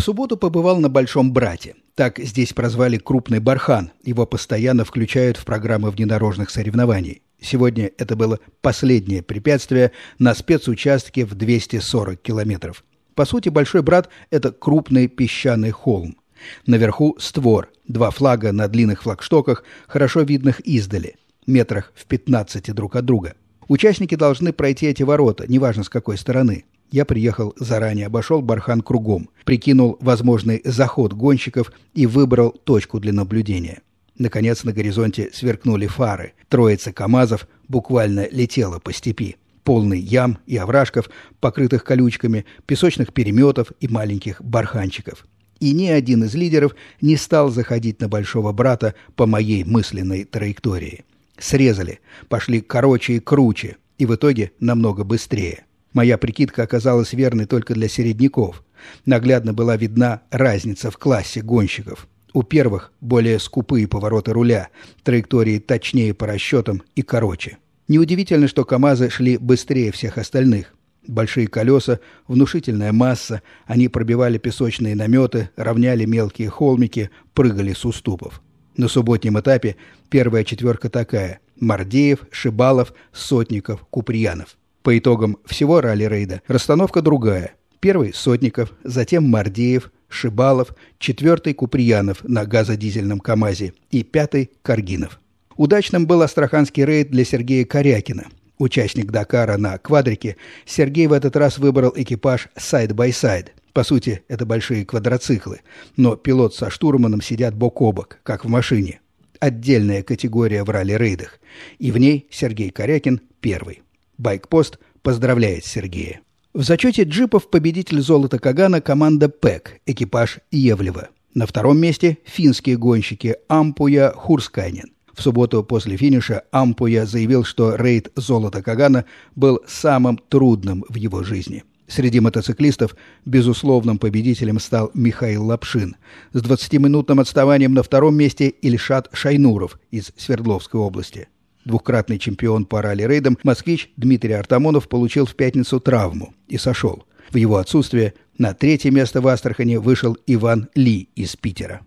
В субботу побывал на Большом Брате. Так здесь прозвали крупный бархан. Его постоянно включают в программы внедорожных соревнований. Сегодня это было последнее препятствие на спецучастке в 240 километров. По сути, Большой Брат – это крупный песчаный холм. Наверху створ, два флага на длинных флагштоках, хорошо видных издали, метрах в 15 друг от друга. Участники должны пройти эти ворота, неважно с какой стороны. Я приехал заранее, обошел бархан кругом, прикинул возможный заход гонщиков и выбрал точку для наблюдения. Наконец на горизонте сверкнули фары. Троица КАМАЗов буквально летела по степи. Полный ям и овражков, покрытых колючками, песочных переметов и маленьких барханчиков. И ни один из лидеров не стал заходить на большого брата по моей мысленной траектории. Срезали, пошли короче и круче, и в итоге намного быстрее. Моя прикидка оказалась верной только для середняков. Наглядно была видна разница в классе гонщиков. У первых более скупые повороты руля, траектории точнее по расчетам и короче. Неудивительно, что КАМАЗы шли быстрее всех остальных. Большие колеса, внушительная масса, они пробивали песочные наметы, равняли мелкие холмики, прыгали с уступов. На субботнем этапе первая четверка такая – Мардеев, Шибалов, Сотников, Куприянов. По итогам всего ралли-рейда расстановка другая. Первый – Сотников, затем Мардеев, Шибалов, четвертый – Куприянов на газодизельном КАМАЗе и пятый – Каргинов. Удачным был астраханский рейд для Сергея Корякина. Участник Дакара на квадрике, Сергей в этот раз выбрал экипаж side-by-side. По сути, это большие квадроциклы, но пилот со штурманом сидят бок о бок, как в машине. Отдельная категория в ралли-рейдах. И в ней Сергей Корякин первый. Байкпост поздравляет Сергея. В зачете джипов победитель золота Кагана команда ПЭК, экипаж Евлева. На втором месте финские гонщики Ампуя Хурскайнен. В субботу после финиша Ампуя заявил, что рейд золота Кагана был самым трудным в его жизни. Среди мотоциклистов безусловным победителем стал Михаил Лапшин. С 20-минутным отставанием на втором месте Ильшат Шайнуров из Свердловской области. Двукратный чемпион по ралли-рейдам москвич Дмитрий Артамонов получил в пятницу травму и сошел. В его отсутствие на третье место в Астрахани вышел Иван Ли из Питера.